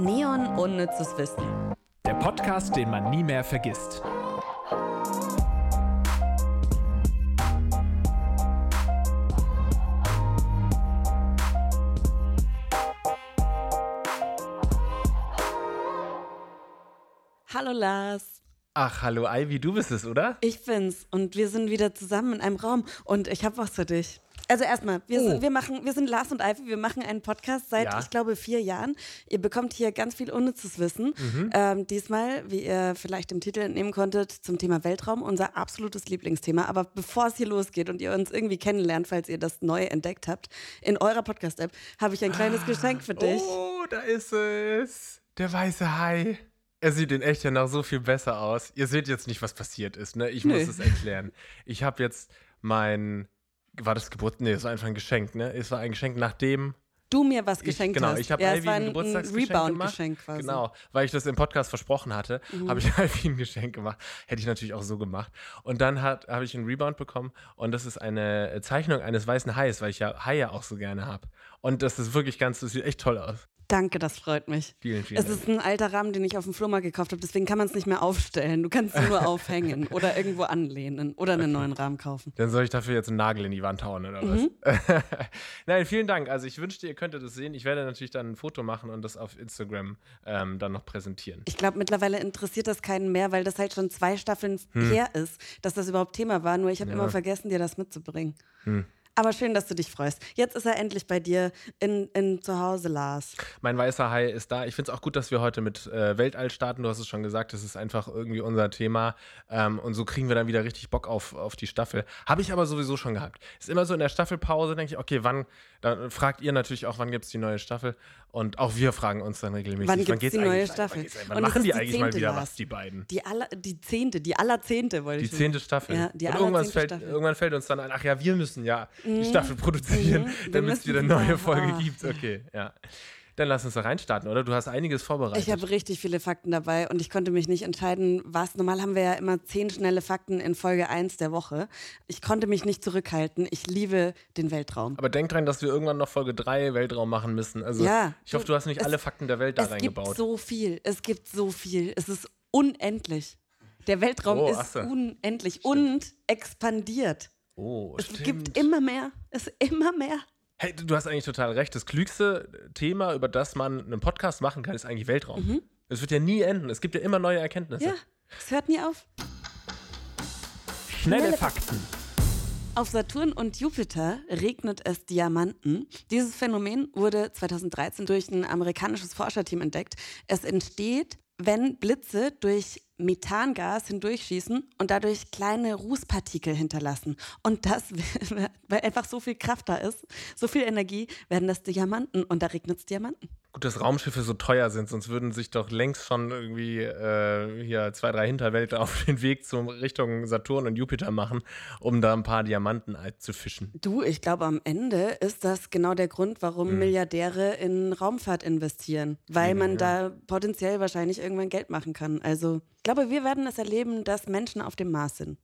Neon Unnützes Wissen. Der Podcast, den man nie mehr vergisst. Hallo Lars. Ach, hallo Ivy, du bist es, oder? Ich bin's und wir sind wieder zusammen in einem Raum und ich habe was für dich. Also erstmal, wir, Oh. sind, wir, machen, wir sind Lars und Ivy, wir machen einen Podcast seit, Ja. ich glaube, vier Jahren. Ihr bekommt hier ganz viel unnützes Wissen. Mhm. Ähm, diesmal, wie ihr vielleicht im Titel entnehmen konntet, zum Thema Weltraum, unser absolutes Lieblingsthema. Aber bevor es hier losgeht und ihr uns irgendwie kennenlernt, falls ihr das neu entdeckt habt, in eurer Podcast-App, habe ich ein kleines Geschenk für dich. Oh, da ist es. Der weiße Hai. Er sieht in echt ja noch so viel besser aus. Ihr seht jetzt nicht, was passiert ist, ne? Ich Nö. muss es erklären. Ich habe jetzt mein. War das Geburt? Nee, es war einfach ein Geschenk, ne? Es war ein Geschenk, nachdem Du mir was Ich, geschenkt genau, hast. ich habe ja, Ivy ein ein, Geburtstagsgeschenk Rebound-Geschenk gemacht. quasi. Mhm. Genau, weil ich das im Podcast versprochen hatte, habe ich Ivy ein Geschenk gemacht. Hätte ich natürlich auch so gemacht. Und dann habe ich einen Rebound bekommen und das ist eine Zeichnung eines weißen Hais, weil ich ja Haie auch so gerne habe. Und das ist wirklich ganz, das sieht echt toll aus. Danke, das freut mich. Vielen, vielen Es ist ein alter Rahmen, den ich auf dem Flohmarkt gekauft habe, deswegen kann man es nicht mehr aufstellen. Du kannst ihn nur aufhängen oder irgendwo anlehnen oder einen neuen Rahmen kaufen. Dann soll ich dafür jetzt einen Nagel in die Wand hauen oder was? Mhm. Nein, vielen Dank. Also ich wünschte, ihr könntet es sehen. Ich werde natürlich dann ein Foto machen und das auf Instagram ähm, dann noch präsentieren. Ich glaube, mittlerweile interessiert das keinen mehr, weil das halt schon zwei Staffeln Hm. her ist, dass das überhaupt Thema war. Nur ich habe immer vergessen, dir das mitzubringen. Hm. Aber schön, dass du dich freust. Jetzt ist er endlich bei dir in, in zu Hause, Lars. Mein weißer Hai ist da. Ich finde es auch gut, dass wir heute mit äh, Weltall starten. Du hast es schon gesagt, das ist einfach irgendwie unser Thema. Ähm, und so kriegen wir dann wieder richtig Bock auf, auf die Staffel. Habe ich aber sowieso schon gehabt. Ist immer so in der Staffelpause, denke ich, okay, wann, dann fragt ihr natürlich auch, wann gibt es die neue Staffel? Und auch wir fragen uns dann regelmäßig, Wann gibt's geht's die neue Staffel? Wann, wann Und machen die die eigentlich mal wieder was, die beiden? Die, aller, die zehnte, die allerzehnte wollte Die ich zehnte Staffel. Ja, die und irgendwann fällt, Staffel. irgendwann fällt uns dann ein, ach ja, wir müssen ja die Staffel produzieren, Wir damit es wieder eine neue. Folge Ah. gibt. Okay, ja. Dann lass uns da reinstarten, oder? Du hast einiges vorbereitet. Ich habe richtig viele Fakten dabei und ich konnte mich nicht entscheiden, was. Normal haben wir ja immer zehn schnelle Fakten in Folge 1 der Woche. Ich konnte mich nicht zurückhalten. Ich liebe den Weltraum. Aber denk dran, dass wir irgendwann noch Folge 3 Weltraum machen müssen. Also Ja, ich hoffe, du- hast nicht es- alle Fakten der Welt da es gibt reingebaut. so viel. Es gibt so viel. Es ist unendlich. Der Weltraum Oh, ist unendlich und expandiert. Oh, Es stimmt. gibt immer mehr. Es ist immer mehr. hey, du hast eigentlich total recht. Das klügste Thema, über das man einen Podcast machen kann, ist eigentlich Weltraum. Es wird ja nie enden. Es gibt ja immer neue Erkenntnisse. Mhm. Ja, es hört nie auf. Schnelle Schnelle Fakten. Auf Saturn und Jupiter regnet es Diamanten. Dieses Phänomen wurde 2013 durch ein amerikanisches Forscherteam entdeckt. Es entsteht, wenn Blitze durch Methangas hindurchschießen und dadurch kleine Rußpartikel hinterlassen. Und das, weil einfach so viel Kraft da ist, so viel Energie, werden das Diamanten und da regnet es Diamanten. Gut, dass Raumschiffe so teuer sind, sonst würden sich doch längst schon irgendwie äh, hier zwei, drei Hinterwäldler auf den Weg zum Richtung Saturn und Jupiter machen, um da ein paar Diamanten zu fischen. Du, ich glaube, am Ende ist das genau der Grund, warum Milliardäre in Raumfahrt investieren. Weil man da potenziell wahrscheinlich irgendwann Geld machen kann. Also, ich glaube, wir werden es erleben, dass Menschen auf dem Mars sind.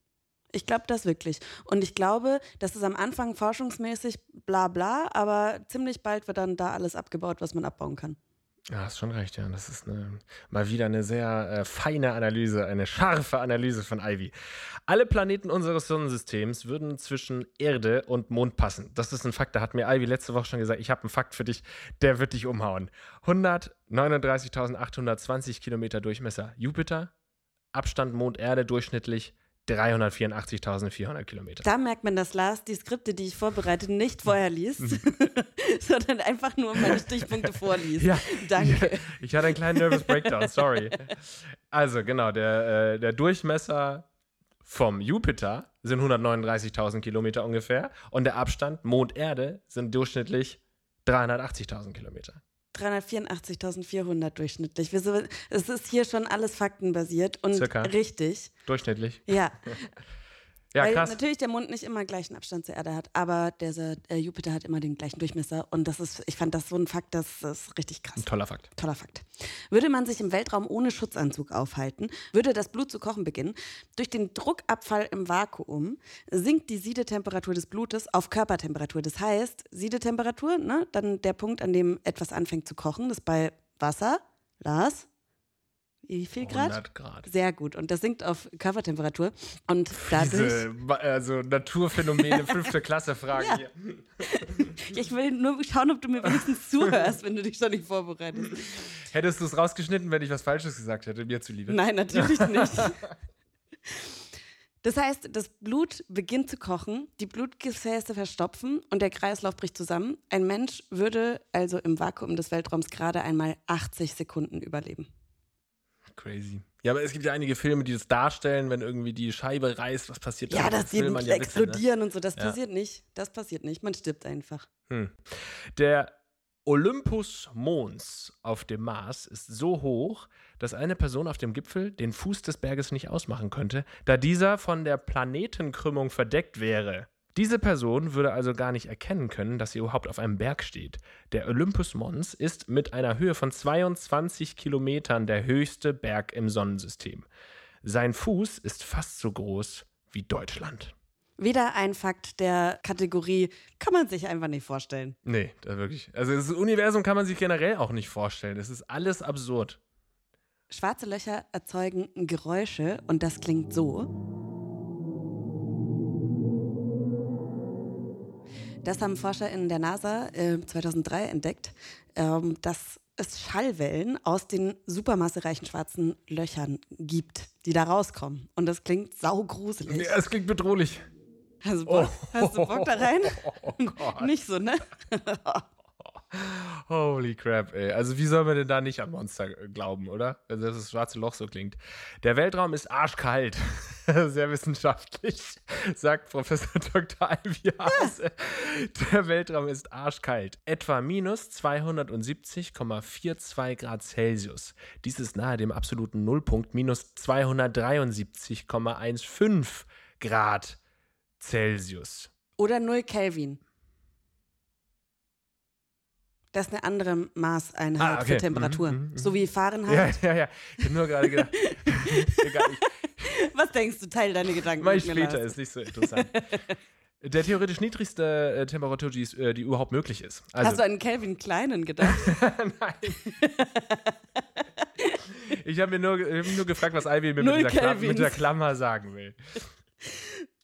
Ich glaube das wirklich. Und ich glaube, das ist am Anfang forschungsmäßig bla bla, aber ziemlich bald wird dann da alles abgebaut, was man abbauen kann. Ja, hast schon recht, ja. Das ist eine, mal wieder eine sehr äh, feine Analyse, eine scharfe Analyse von Ivy. Alle Planeten unseres Sonnensystems würden zwischen Erde und Mond passen. Das ist ein Fakt, da hat mir Ivy letzte Woche schon gesagt, ich habe einen Fakt für dich, der wird dich umhauen. 139.820 Kilometer Durchmesser Jupiter, Abstand Mond-Erde durchschnittlich 384.400 Kilometer. Da merkt man, dass Lars die Skripte, die ich vorbereite, nicht vorher liest, sondern einfach nur meine Stichpunkte vorliest. Ja. Danke. Ich hatte einen kleinen Nervous Breakdown, sorry. Also, genau, der, äh, der Durchmesser vom Jupiter sind 139.000 Kilometer ungefähr und der Abstand Mond-Erde sind durchschnittlich 380.000 Kilometer. 384.400 durchschnittlich. Wir so, es ist hier schon alles faktenbasiert und Circa. richtig. Durchschnittlich. Ja, Ja, weil krass. natürlich der Mond nicht immer gleichen Abstand zur Erde hat, aber der äh, Jupiter hat immer den gleichen Durchmesser und das ist, ich fand das so ein Fakt, das ist richtig krass. Ein toller Fakt. Toller Fakt. Würde man sich im Weltraum ohne Schutzanzug aufhalten, würde das Blut zu kochen beginnen. Durch den Druckabfall im Vakuum sinkt die Siedetemperatur des Blutes auf Körpertemperatur. Das heißt, Siedetemperatur, ne, dann der Punkt, an dem etwas anfängt zu kochen, das ist bei Wasser Lars? Wie viel Grad? 100 Grad. Sehr gut. Und das sinkt auf Körpertemperatur. Und dadurch. Diese, also Naturphänomene, fünfte Klasse Fragen Ja. hier. Ich will nur schauen, ob du mir wenigstens zuhörst, wenn du dich schon nicht vorbereitest. Hättest du es rausgeschnitten, wenn ich was Falsches gesagt hätte, mir zuliebe? Nein, natürlich nicht. Das heißt, das Blut beginnt zu kochen, die Blutgefäße verstopfen und der Kreislauf bricht zusammen. Ein Mensch würde also im Vakuum des Weltraums gerade einmal 80 Sekunden überleben. Crazy. Ja, aber es gibt ja einige Filme, die das darstellen, wenn irgendwie die Scheibe reißt, was passiert Ja, dann? dass die man ja wissen, ne? explodieren und so, das Ja. passiert nicht. Das passiert nicht. Man stirbt einfach. Hm. Der Olympus Mons auf dem Mars ist so hoch, dass eine Person auf dem Gipfel den Fuß des Berges nicht ausmachen könnte, da dieser von der Planetenkrümmung verdeckt wäre. Diese Person würde also gar nicht erkennen können, dass sie überhaupt auf einem Berg steht. Der Olympus Mons ist mit einer Höhe von 22 Kilometern der höchste Berg im Sonnensystem. Sein Fuß ist fast so groß wie Deutschland. Wieder ein Fakt der Kategorie kann man sich einfach nicht vorstellen. Nee, da wirklich. Also das Universum kann man sich generell auch nicht vorstellen. Es ist alles absurd. Schwarze Löcher erzeugen Geräusche und das klingt so. Das haben Forscher in der NASA äh, 2003 entdeckt, ähm, dass es Schallwellen aus den supermassereichen schwarzen Löchern gibt, die da rauskommen. Und das klingt saugruselig. Ja, es klingt bedrohlich. Hast du Bock, hast du Bock da rein? Oh Gott. Nicht so, ne? Holy crap, ey. Also wie soll man denn da nicht an Monster äh, glauben, oder? Also dass das schwarze Loch so klingt. Der Weltraum ist arschkalt. Sehr wissenschaftlich, sagt Professor Dr. Ivy Hase. Der Weltraum ist arschkalt. Etwa minus 270,42 Grad Celsius. Dies ist nahe dem absoluten Nullpunkt minus 273,15 Grad Celsius. Oder 0 Kelvin. Das ist eine andere Maßeinheit Ah, okay. für Temperatur. Mhm, mhm, mhm. So wie Fahrenheit. Ja, ja, ja. Ich habe nur gerade gedacht. Was denkst du? Teil deine Gedanken. Mir, später, ist nicht so interessant. Der theoretisch niedrigste äh, Temperatur, die, äh, die überhaupt möglich ist. Also, Hast du an Kelvin Kleinen gedacht? Nein. ich habe mir nur, hab mich nur gefragt, was Ivy mir mit dieser, mit der Klammer sagen will.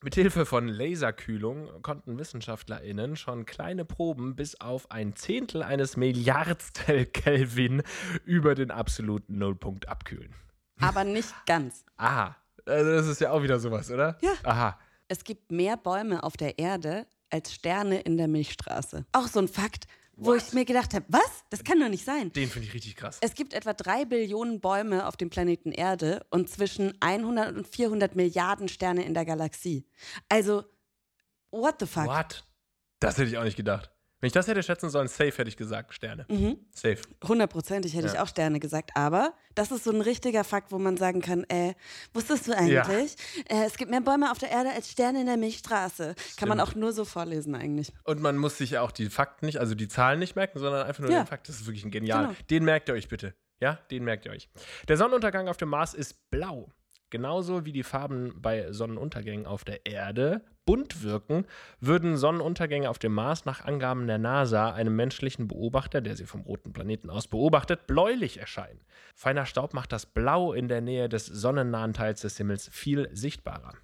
Mithilfe von Laserkühlung konnten WissenschaftlerInnen schon kleine Proben bis auf ein Zehntel eines Milliardstel Kelvin über den absoluten Nullpunkt abkühlen. Aber nicht ganz. Aha. Also das ist ja auch wieder sowas, oder? Ja. Aha. Es gibt mehr Bäume auf der Erde als Sterne in der Milchstraße. Auch so ein Fakt, wo ich mir gedacht habe, was? Das kann doch nicht sein. Den finde ich richtig krass. Es gibt etwa drei Billionen Bäume auf dem Planeten Erde und zwischen 100 und 400 Milliarden Sterne in der Galaxie. Also, what the fuck? What? Das hätte ich auch nicht gedacht. Wenn ich das hätte schätzen sollen, safe hätte ich gesagt, Sterne. Mhm. Safe. Hundertprozentig hätte ich Ja. auch Sterne gesagt, aber das ist so ein richtiger Fakt, wo man sagen kann, äh, wusstest du eigentlich, äh, es gibt mehr Bäume auf der Erde als Sterne in der Milchstraße. Kann man Stimmt. auch nur so vorlesen eigentlich. Und man muss sich ja auch die Fakten nicht, also die Zahlen nicht merken, sondern einfach nur Ja. den Fakt. Das ist wirklich ein genial. Genau. Den merkt ihr euch bitte. Ja, den merkt ihr euch. Der Sonnenuntergang auf dem Mars ist blau. Genauso wie die Farben bei Sonnenuntergängen auf der Erde bunt wirken, würden Sonnenuntergänge auf dem Mars nach Angaben der NASA einem menschlichen Beobachter, der sie vom roten Planeten aus beobachtet, bläulich erscheinen. Feiner Staub macht das Blau in der Nähe des sonnennahen Teils des Himmels viel sichtbarer.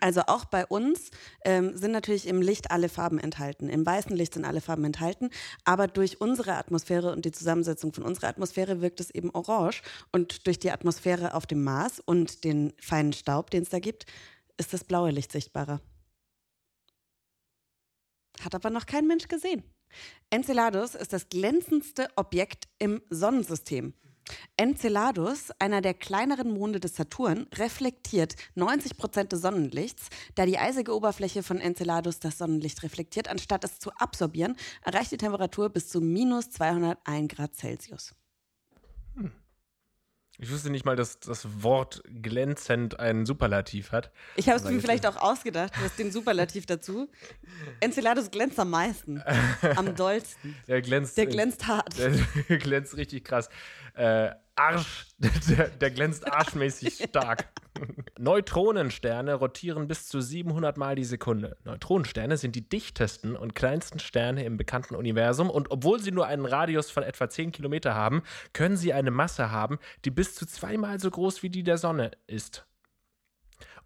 Also auch bei uns ähm, sind natürlich im Licht alle Farben enthalten. Im weißen Licht sind alle Farben enthalten. Aber durch unsere Atmosphäre und die Zusammensetzung von unserer Atmosphäre wirkt es eben orange. Und durch die Atmosphäre auf dem Mars und den feinen Staub, den es da gibt, ist das blaue Licht sichtbarer. Hat aber noch kein Mensch gesehen. Enceladus ist das glänzendste Objekt im Sonnensystem. Enceladus, einer der kleineren Monde des Saturn, reflektiert 90 Prozent des Sonnenlichts. Da die eisige Oberfläche von Enceladus das Sonnenlicht reflektiert, anstatt es zu absorbieren, erreicht die Temperatur bis zu minus 201 Grad Celsius. Ich wusste nicht mal, dass das Wort glänzend einen Superlativ hat. Ich habe es mir vielleicht auch ausgedacht, du hast den Superlativ dazu. Enceladus glänzt am meisten, am dollsten. Der glänzt. Der glänzt hart. Der glänzt richtig krass. Äh, Arsch, der, der glänzt arschmäßig stark. Neutronensterne rotieren bis zu 700 Mal die Sekunde. Neutronensterne sind die dichtesten und kleinsten Sterne im bekannten Universum und obwohl sie nur einen Radius von etwa 10 Kilometer haben, können sie eine Masse haben, die bis zu zweimal so groß wie die der Sonne ist.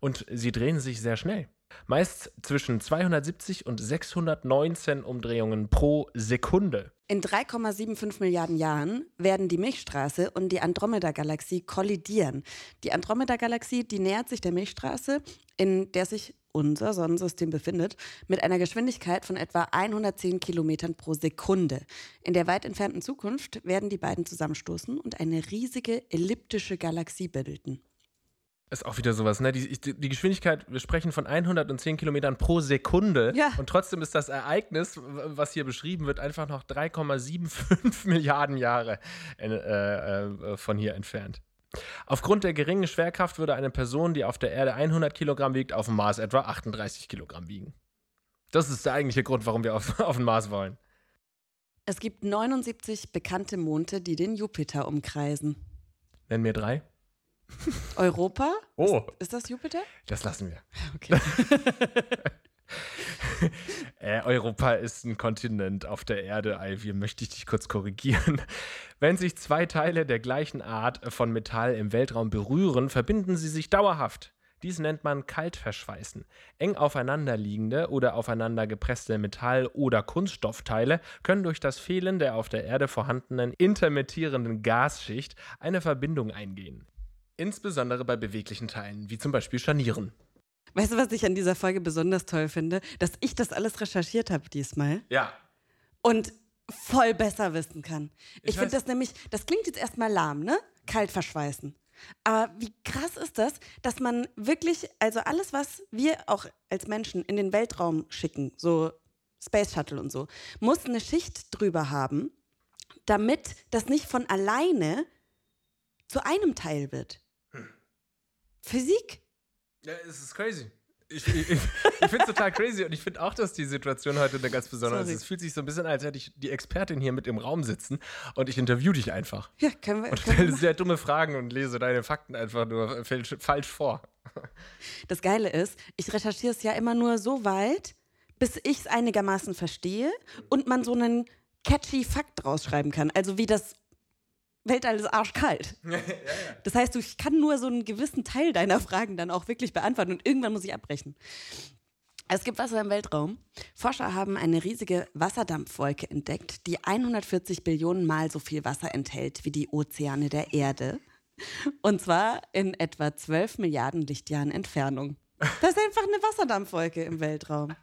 Und sie drehen sich sehr schnell. Meist zwischen 270 und 619 Umdrehungen pro Sekunde. In 3,75 Milliarden Jahren werden die Milchstraße und die Andromeda-Galaxie kollidieren. Die Andromeda-Galaxie, die nähert sich der Milchstraße, in der sich unser Sonnensystem befindet, mit einer Geschwindigkeit von etwa 110 Kilometern pro Sekunde. In der weit entfernten Zukunft werden die beiden zusammenstoßen und eine riesige elliptische Galaxie bilden. Ist auch wieder sowas, ne? Die, die, Geschwindigkeit, wir sprechen von 110 Kilometern pro Sekunde. Ja. Und trotzdem ist das Ereignis, was hier beschrieben wird, einfach noch 3,75 Milliarden Jahre äh, äh, von hier entfernt. Aufgrund der geringen Schwerkraft würde eine Person, die auf der Erde 100 Kilogramm wiegt, auf dem Mars etwa 38 Kilogramm wiegen. Das ist der eigentliche Grund, warum wir auf, auf den Mars wollen. Es gibt 79 bekannte Monde, die den Jupiter umkreisen. Nenn mir drei. Europa? Oh. Ist, ist, das Jupiter? Das lassen wir. Okay. äh, Europa ist ein Kontinent auf der Erde, Ivy, möchte ich dich kurz korrigieren. Wenn sich zwei Teile der gleichen Art von Metall im Weltraum berühren, verbinden sie sich dauerhaft. Dies nennt man Kaltverschweißen. Eng aufeinanderliegende oder aufeinander gepresste Metall- oder Kunststoffteile können durch das Fehlen der auf der Erde vorhandenen intermittierenden Gasschicht eine Verbindung eingehen. Insbesondere bei beweglichen Teilen, wie zum Beispiel Scharnieren. Weißt du, was ich an dieser Folge besonders toll finde? Dass ich das alles recherchiert habe diesmal. Ja. Und voll besser wissen kann. Ich, Ich finde das nämlich, das klingt jetzt erstmal lahm, ne? Kalt verschweißen. Aber wie krass ist das, dass man wirklich, also alles, was wir auch als Menschen in den Weltraum schicken, so Space Shuttle und so, muss eine Schicht drüber haben, damit das nicht von alleine zu einem Teil wird. Physik? Ja, es ist crazy. Ich, ich, ich, finde es total crazy und ich finde auch, dass die Situation heute eine ganz besondere Sorry. ist. Es fühlt sich so ein bisschen an, als hätte ich die Expertin hier mit im Raum sitzen und ich interview dich einfach. Ja, können wir. Und stelle sehr dumme Fragen und lese deine Fakten einfach nur falsch, falsch vor. Das Geile ist, ich recherchiere es ja immer nur so weit, bis ich es einigermaßen verstehe und man so einen catchy Fakt draus schreiben kann. Also wie das Weltall ist arschkalt. Das heißt, ich kann nur so einen gewissen Teil deiner Fragen dann auch wirklich beantworten und irgendwann muss ich abbrechen. Es gibt Wasser im Weltraum. Forscher haben eine riesige Wasserdampfwolke entdeckt, die 140 Billionen Mal so viel Wasser enthält wie die Ozeane der Erde. Und zwar in etwa 12 Milliarden Lichtjahren Entfernung. Das ist einfach eine Wasserdampfwolke im Weltraum.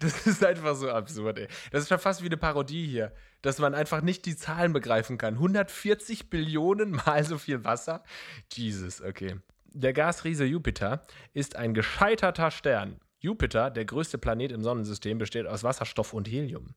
Das ist einfach so absurd, ey. Das ist schon fast wie eine Parodie hier, dass man einfach nicht die Zahlen begreifen kann. 140 Billionen mal so viel Wasser? Jesus, okay. Der Gasriese Jupiter ist ein gescheiterter Stern. Jupiter, der größte Planet im Sonnensystem, besteht aus Wasserstoff und Helium.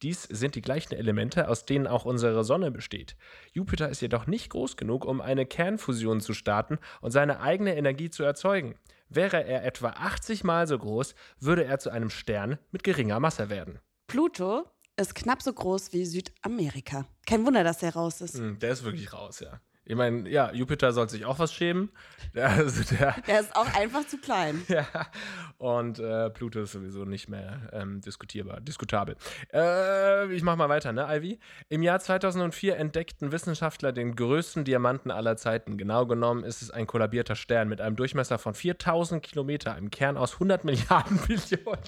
Dies sind die gleichen Elemente, aus denen auch unsere Sonne besteht. Jupiter ist jedoch nicht groß genug, um eine Kernfusion zu starten und seine eigene Energie zu erzeugen. Wäre er etwa 80 Mal so groß, würde er zu einem Stern mit geringer Masse werden. Pluto ist knapp so groß wie Südamerika. Kein Wunder, dass er raus ist. Hm, der ist wirklich raus, ja. Ich meine, ja, Jupiter soll sich auch was schämen. Der, also der, Er ist auch einfach zu klein. ja, und äh, Pluto ist sowieso nicht mehr ähm, diskutierbar, diskutabel. Äh, ich mach mal weiter, ne, Ivy? Im Jahr 2004 entdeckten Wissenschaftler den größten Diamanten aller Zeiten. Genau genommen ist es ein kollabierter Stern mit einem Durchmesser von 4000 Kilometer, einem Kern aus 100 Milliarden Billionen.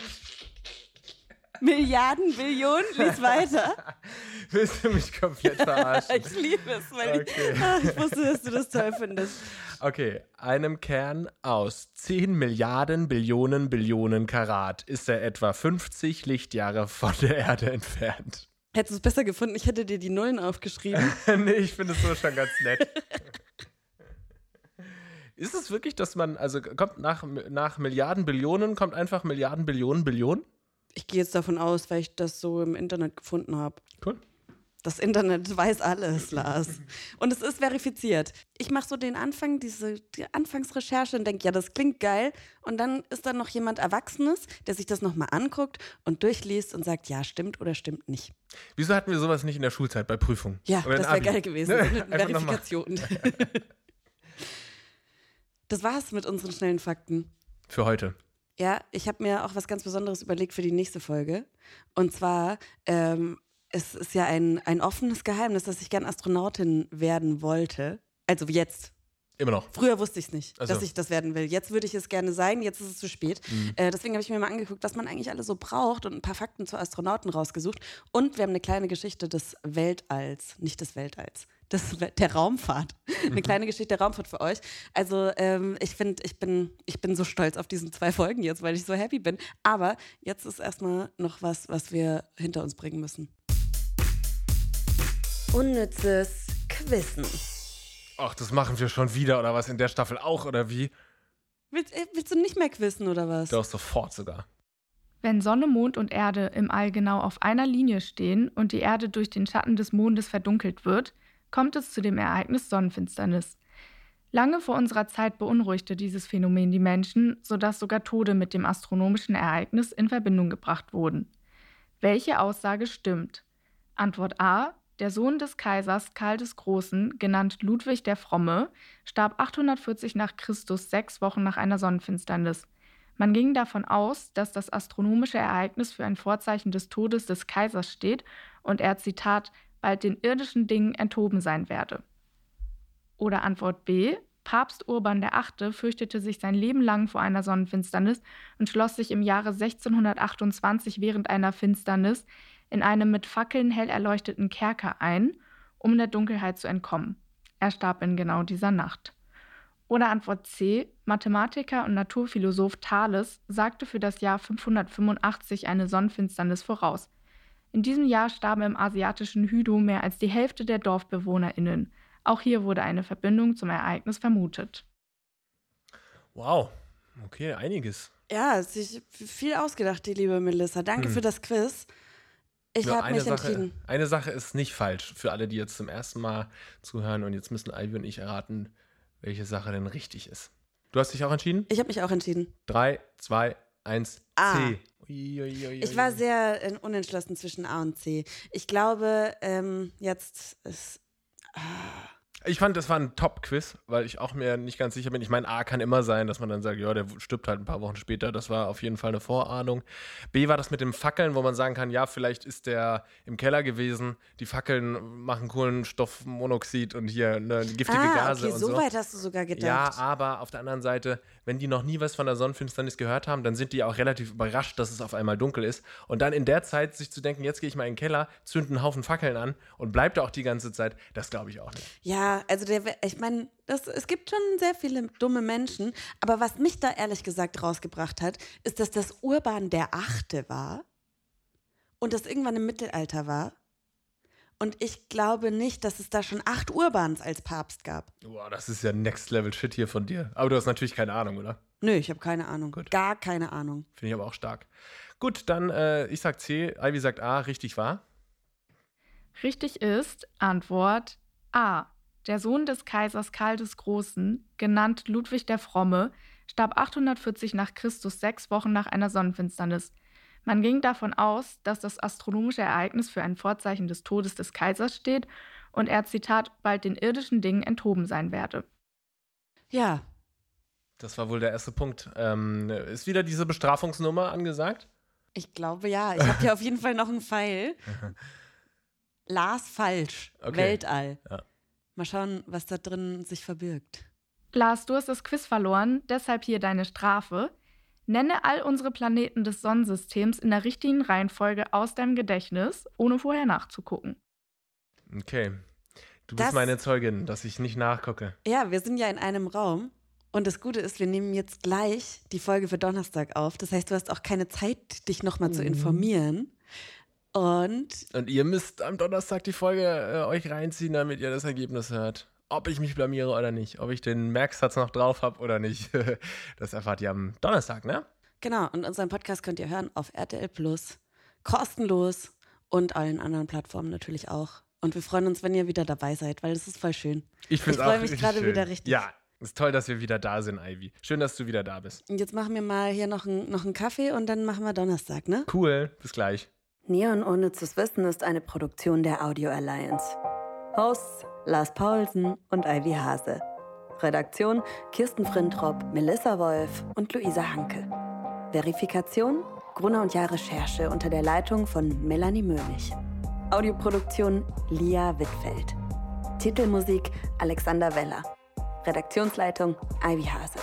Milliarden, Billionen, lies weiter. Willst du mich komplett verarschen? Ich liebe es, weil Okay. ich, Ah, ich wusste, dass du das toll findest. Okay, einem Kern aus 10 Milliarden Billionen Billionen Karat ist er etwa 50 Lichtjahre von der Erde entfernt. Hättest du es besser gefunden, ich hätte dir die Nullen aufgeschrieben. nee, ich finde es so schon ganz nett. Ist es wirklich, dass man, also kommt nach, nach Milliarden Billionen, kommt einfach Milliarden Billionen Billionen? Ich gehe jetzt davon aus, weil ich das so im Internet gefunden habe. Cool. Das Internet weiß alles, Lars. Und es ist verifiziert. Ich mache so den Anfang, diese die Anfangsrecherche und denke, ja, das klingt geil. Und dann ist da noch jemand Erwachsenes, der sich das nochmal anguckt und durchliest und sagt, ja, stimmt oder stimmt nicht. Wieso hatten wir sowas nicht in der Schulzeit bei Prüfungen? Ja, das wäre geil gewesen. Ne? Verifikation. das war's mit unseren schnellen Fakten. Für heute. Ja, ich habe mir auch was ganz Besonderes überlegt für die nächste Folge. Und zwar, ähm, es ist ja ein, ein offenes Geheimnis, dass ich gern Astronautin werden wollte. Also jetzt. Immer noch. Früher wusste ich es nicht, Ach so. dass ich das werden will. Jetzt würde ich es gerne sein, jetzt ist es zu spät. Mhm. Äh, deswegen habe ich mir mal angeguckt, was man eigentlich alles so braucht und ein paar Fakten zu Astronauten rausgesucht. Und wir haben eine kleine Geschichte des Weltalls, nicht des Weltalls, des, der Raumfahrt. eine kleine Geschichte der Raumfahrt für euch. Also ähm, ich finde, ich bin, ich bin so stolz auf diesen zwei Folgen jetzt, weil ich so happy bin. Aber jetzt ist erstmal noch was, was wir hinter uns bringen müssen. Unnützes Quissen. Ach, das machen wir schon wieder oder was? In der Staffel auch oder wie? Willst, äh, willst du nicht mehr quissen oder was? Doch, sofort sogar. Wenn Sonne, Mond und Erde im All genau auf einer Linie stehen und die Erde durch den Schatten des Mondes verdunkelt wird, kommt es zu dem Ereignis Sonnenfinsternis. Lange vor unserer Zeit beunruhigte dieses Phänomen die Menschen, sodass sogar Tode mit dem astronomischen Ereignis in Verbindung gebracht wurden. Welche Aussage stimmt? Antwort A. Der Sohn des Kaisers Karl des Großen, genannt Ludwig der Fromme, starb 840 nach Christus sechs Wochen nach einer Sonnenfinsternis. Man ging davon aus, dass das astronomische Ereignis für ein Vorzeichen des Todes des Kaisers steht und er, Zitat, bald den irdischen Dingen enthoben sein werde. Oder Antwort B. Papst Urban VIII. fürchtete sich sein Leben lang vor einer Sonnenfinsternis und schloss sich im Jahre 1628 während einer Finsternis in einem mit Fackeln hell erleuchteten Kerker ein, um der Dunkelheit zu entkommen. Er starb in genau dieser Nacht. Oder Antwort C. Mathematiker und Naturphilosoph Thales sagte für das Jahr 585 eine Sonnenfinsternis voraus. In diesem Jahr starben im asiatischen Hydo mehr als die Hälfte der DorfbewohnerInnen. Auch hier wurde eine Verbindung zum Ereignis vermutet. Wow. Okay, einiges. Ja, sich viel ausgedacht, die liebe Melissa. Danke Hm. für das Quiz. Ich habe eine mich Sache, entschieden. Eine Sache ist nicht falsch für alle, die jetzt zum ersten Mal zuhören und jetzt müssen Ivy und ich erraten, welche Sache denn richtig ist. Du hast dich auch entschieden? Ich habe mich auch entschieden. Drei, zwei, eins, A. C. Ui, ui, ui, ui. Ich war sehr äh, unentschlossen zwischen A und C. Ich glaube, ähm, jetzt ist. Ah, Ich fand, das war ein Top-Quiz, weil ich auch mir nicht ganz sicher bin. Ich meine, A kann immer sein, dass man dann sagt, ja, der stirbt halt ein paar Wochen später. Das war auf jeden Fall eine Vorahnung. B war das mit dem Fackeln, wo man sagen kann, ja, vielleicht ist der im Keller gewesen. Die Fackeln machen Kohlenstoffmonoxid und hier ne, giftige ah, Gase okay, und so so. weit hast du sogar gedacht. Ja, aber auf der anderen Seite, wenn die noch nie was von der Sonnenfinsternis gehört haben, dann sind die auch relativ überrascht, dass es auf einmal dunkel ist. Und dann in der Zeit sich zu denken, jetzt gehe ich mal in den Keller, zünde einen Haufen Fackeln an und bleib da auch die ganze Zeit, das glaube ich auch nicht. Ja, also der, ich meine, es gibt schon sehr viele dumme Menschen, aber was mich da ehrlich gesagt rausgebracht hat, ist, dass das Urban der Achte war und das irgendwann im Mittelalter war. Und ich glaube nicht, dass es da schon acht Urbans als Papst gab. Boah, das ist ja Next Level Shit hier von dir. Aber du hast natürlich keine Ahnung, oder? Nö, ich habe keine Ahnung. Gut. Gar keine Ahnung. Finde ich aber auch stark. Gut, dann äh, ich sag C, Ivy sagt A, richtig wahr. Richtig ist Antwort A. Der Sohn des Kaisers Karl des Großen, genannt Ludwig der Fromme, starb 840 nach Christus sechs Wochen nach einer Sonnenfinsternis. Man ging davon aus, dass das astronomische Ereignis für ein Vorzeichen des Todes des Kaisers steht und er, Zitat, bald den irdischen Dingen enthoben sein werde. Ja, Das war wohl der erste Punkt. Ähm, ist wieder diese Bestrafungsnummer angesagt? ich glaube ja. Ich habe hier auf jeden Fall noch einen Pfeil. Lars falsch. Okay. Weltall. Ja. Mal schauen, was da drin sich verbirgt. Lars, du hast das Quiz verloren, deshalb hier deine Strafe. Nenne all unsere Planeten des Sonnensystems in der richtigen Reihenfolge aus deinem Gedächtnis, ohne vorher nachzugucken. Okay. Du Das- bist meine Zeugin, dass ich nicht nachgucke. Ja, wir sind ja in einem Raum. Und das Gute ist, wir nehmen jetzt gleich die Folge für Donnerstag auf. Das heißt, du hast auch keine Zeit, dich nochmal zu Mhm. informieren. Und Und ihr müsst am Donnerstag die Folge äh, euch reinziehen, damit ihr das Ergebnis hört. Ob ich mich blamiere oder nicht. Ob ich den Merksatz noch drauf habe oder nicht. das erfahrt ihr am Donnerstag, ne? genau, und unseren Podcast könnt ihr hören auf RTL Plus. Kostenlos und allen anderen Plattformen natürlich auch. Und wir freuen uns, wenn ihr wieder dabei seid, weil das ist voll schön. Ich, Ich freu auch mich gerade wieder richtig. Ja, ist toll, dass wir wieder da sind, Ivy. Schön, dass du wieder da bist. Und jetzt machen wir mal hier noch, ein, noch einen Kaffee und dann machen wir Donnerstag, ne? Cool, bis gleich. Neon ohne zu wissen ist eine Produktion der Audio Alliance. Hosts Lars Paulsen und Ivy Hase. Redaktion Kirsten Frintrop, Melissa Wolf und Luisa Hanke. Verifikation Gruner und Jahr Recherche unter der Leitung von Melanie Möhlich. Audioproduktion Lia Wittfeld. Titelmusik Alexander Weller. Redaktionsleitung Ivy Hase.